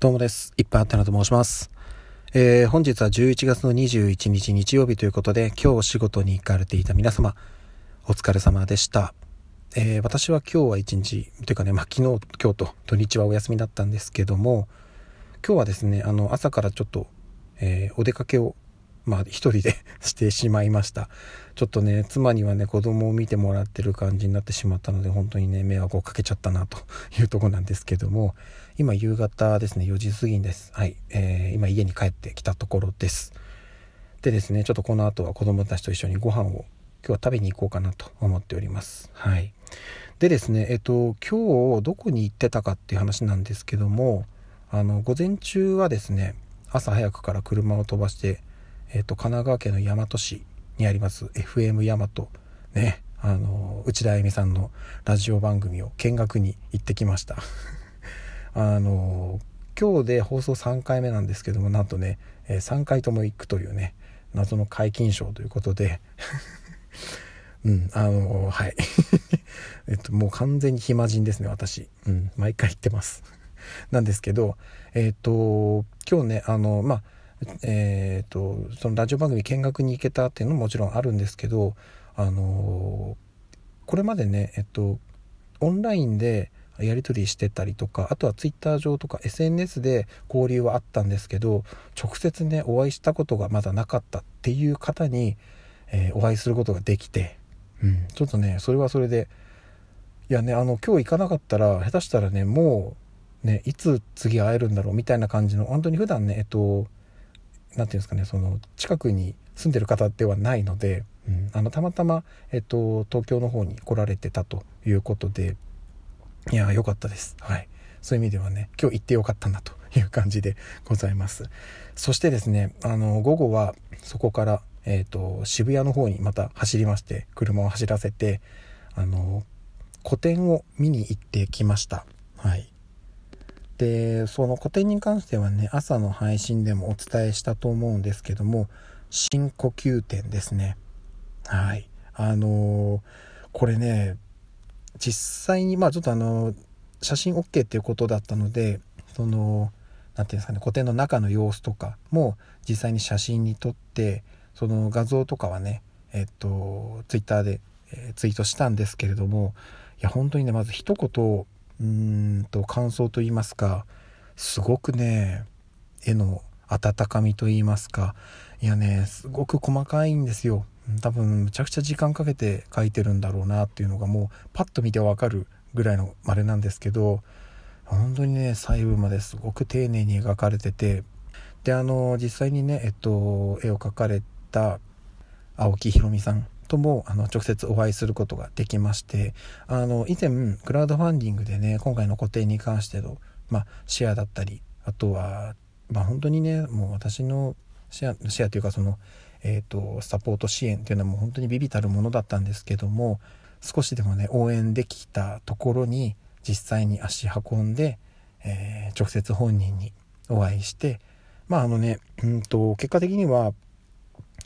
どうもです。いっぱいあったなと申します。えー、本日は11月の21日日曜日ということで、今日お仕事に行かれていた皆様、お疲れ様でした。えー、私は今日は一日、というかね、まあ、昨日、今日と土日はお休みだったんですけども、今日はですね、あの、朝からちょっと、えー、お出かけをまあ一人で してしまいました。ちょっとね妻にはね子供を見てもらってる感じになってしまったので本当にね迷惑をかけちゃったなと いうとこなんですけども今夕方ですね4時過ぎです。はい、えー、今家に帰ってきたところです。でですねちょっとこの後は子供たちと一緒にご飯を今日は食べに行こうかなと思っております。はい。でですねえっと今日どこに行ってたかっていう話なんですけどもあの午前中はですね朝早くから車を飛ばしてえっ、と、神奈川県の大和市にあります FM 大和、ね、あの、内田あゆみさんのラジオ番組を見学に行ってきました。あの、今日で放送3回目なんですけども、なんとね、え3回とも行くというね、謎の皆勤賞ということで、うん、あの、はい。えっと、もう完全に暇人ですね、私。うん、毎回行ってます。なんですけど、えっと、今日ね、あの、まあ、えーと、そのラジオ番組見学に行けたっていうのももちろんあるんですけど、あのこれまでね、えっと、オンラインでやり取りしてたりとかあとはツイッター上とか SNS で交流はあったんですけど直接ねお会いしたことがまだなかったっていう方に、えー、お会いすることができて、うん、ちょっとねそれはそれでいやねあの今日行かなかったら下手したらねもうねいつ次会えるんだろうみたいな感じの本当に普段ねえっと何て言うんですかねその近くに住んでる方ではないので、うん、あのたまたま、えっと、東京の方に来られてたということでいや良かったです。はい。そういう意味ではね今日行ってよかったなという感じでございます。そしてですねあの午後はそこからえーと、渋谷の方にまた走りまして車を走らせてあの個展を見に行ってきました。はい。でその個展に関してはね朝の配信でもお伝えしたと思うんですけども深呼吸展ですね。はい。あのー、これね実際にまあちょっとあの写真 OK っていうことだったのでその何て言うんですかね個展の中の様子とかも実際に写真に撮ってその画像とかはねえっと twitter で、えー、ツイートしたんですけれどもいや本当にねまず一言うんと感想と言いますかすごくね絵の温かみと言いますかいやねすごく細かいんですよ。多分むちゃくちゃ時間かけて描いてるんだろうなっていうのがもうパッと見てわかるぐらいのあれなんですけど本当にね細部まですごく丁寧に描かれててであの実際にねえっと絵を描かれた青木ひろみさんともあの直接お会いすることができましてあの以前クラウドファンディングでね今回の個展に関しての、まあ、シェアだったりあとは、まあ、本当にねもう私のシェアシェアというかその、えーと、サポート支援っていうのはもう本当にビビたるものだったんですけども少しでもね応援できたところに実際に足運んで、えー、直接本人にお会いしてまああのね、うんと結果的には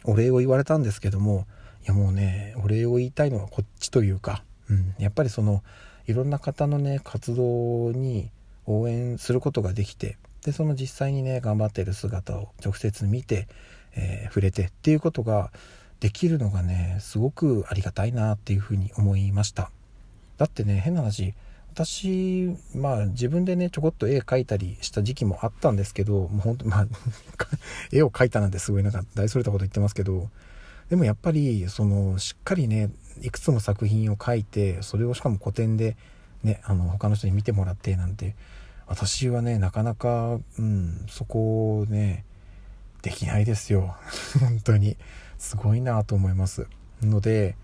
お礼を言われたんですけどもいやもうねお礼を言いたいのはこっちというか、うん、やっぱりそのいろんな方のね活動に応援することができてでその実際にね頑張ってる姿を直接見て、えー、触れてっていうことができるのがねすごくありがたいなっていうふうに思いました。だってね変な話私まあ自分でねちょこっと絵描いたりした時期もあったんですけどもうほんとまあ 絵を描いたなんてすごいなんか大それたこと言ってますけどでもやっぱりそのしっかりねいくつも作品を書いてそれをしかも古典でねあの他の人に見てもらってなんて私はねなかなか、うん、そこをねできないですよ。本当に。すごいなと思います。ので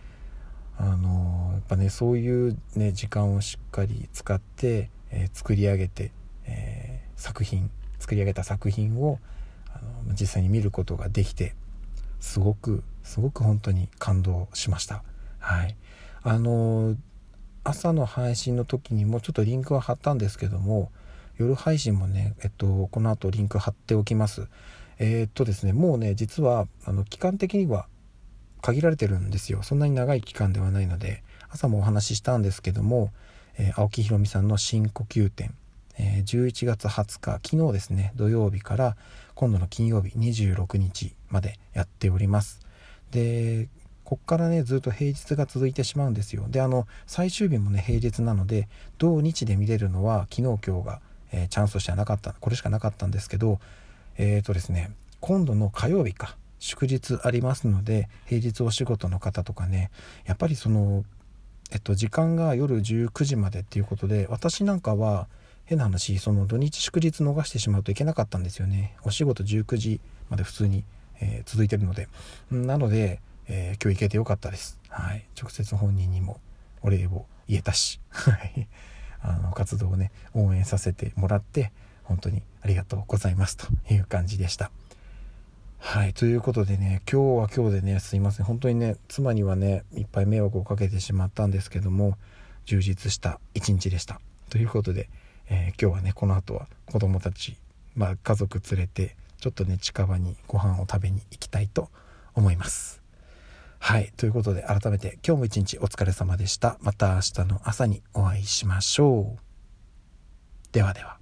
あのやっぱねそういうね時間をしっかり使って、えー、作り上げて、えー、作品作り上げた作品をあの実際に見ることができてすごくすごく本当に感動しました。はい。あの朝の配信の時にもちょっとリンクは貼ったんですけども夜配信もねえっとこの後リンク貼っておきます。えー、っとですねもうね実はあの期間的には限られてるんですよ。そんなに長い期間ではないので朝もお話ししたんですけども、えー、青木ひろみさんの深呼吸展、えー、11月20日昨日ですね土曜日から今度の金曜日26日までやっております。でこっからねずっと平日が続いてしまうんですよ。であの最終日もね平日なので土日で見れるのは昨日今日が、えー、チャンスとしてはなかったこれしかなかったんですけどえっ、ー、とですね今度の火曜日か祝日ありますので平日お仕事の方とかねやっぱりそのえっと時間が夜19時までっていうことで私なんかは変な話その土日祝日逃してしまうといけなかったんですよね。お仕事19時まで普通に、えー、続いてるので。なので、えー、今日行けてよかったです。はい。直接本人にもお礼を言えたし。はい。あの活動をね応援させてもらって本当にありがとうございます。という感じでした。はい。ということでね、今日は今日でね、すいません。本当にね、妻にはね、いっぱい迷惑をかけてしまったんですけども、充実した一日でした。ということで、えー、今日はね、この後は子供たち、まあ家族連れて、ちょっとね、近場にご飯を食べに行きたいと思います。はい。ということで、改めて今日も一日お疲れ様でした。また明日の朝にお会いしましょう。ではでは。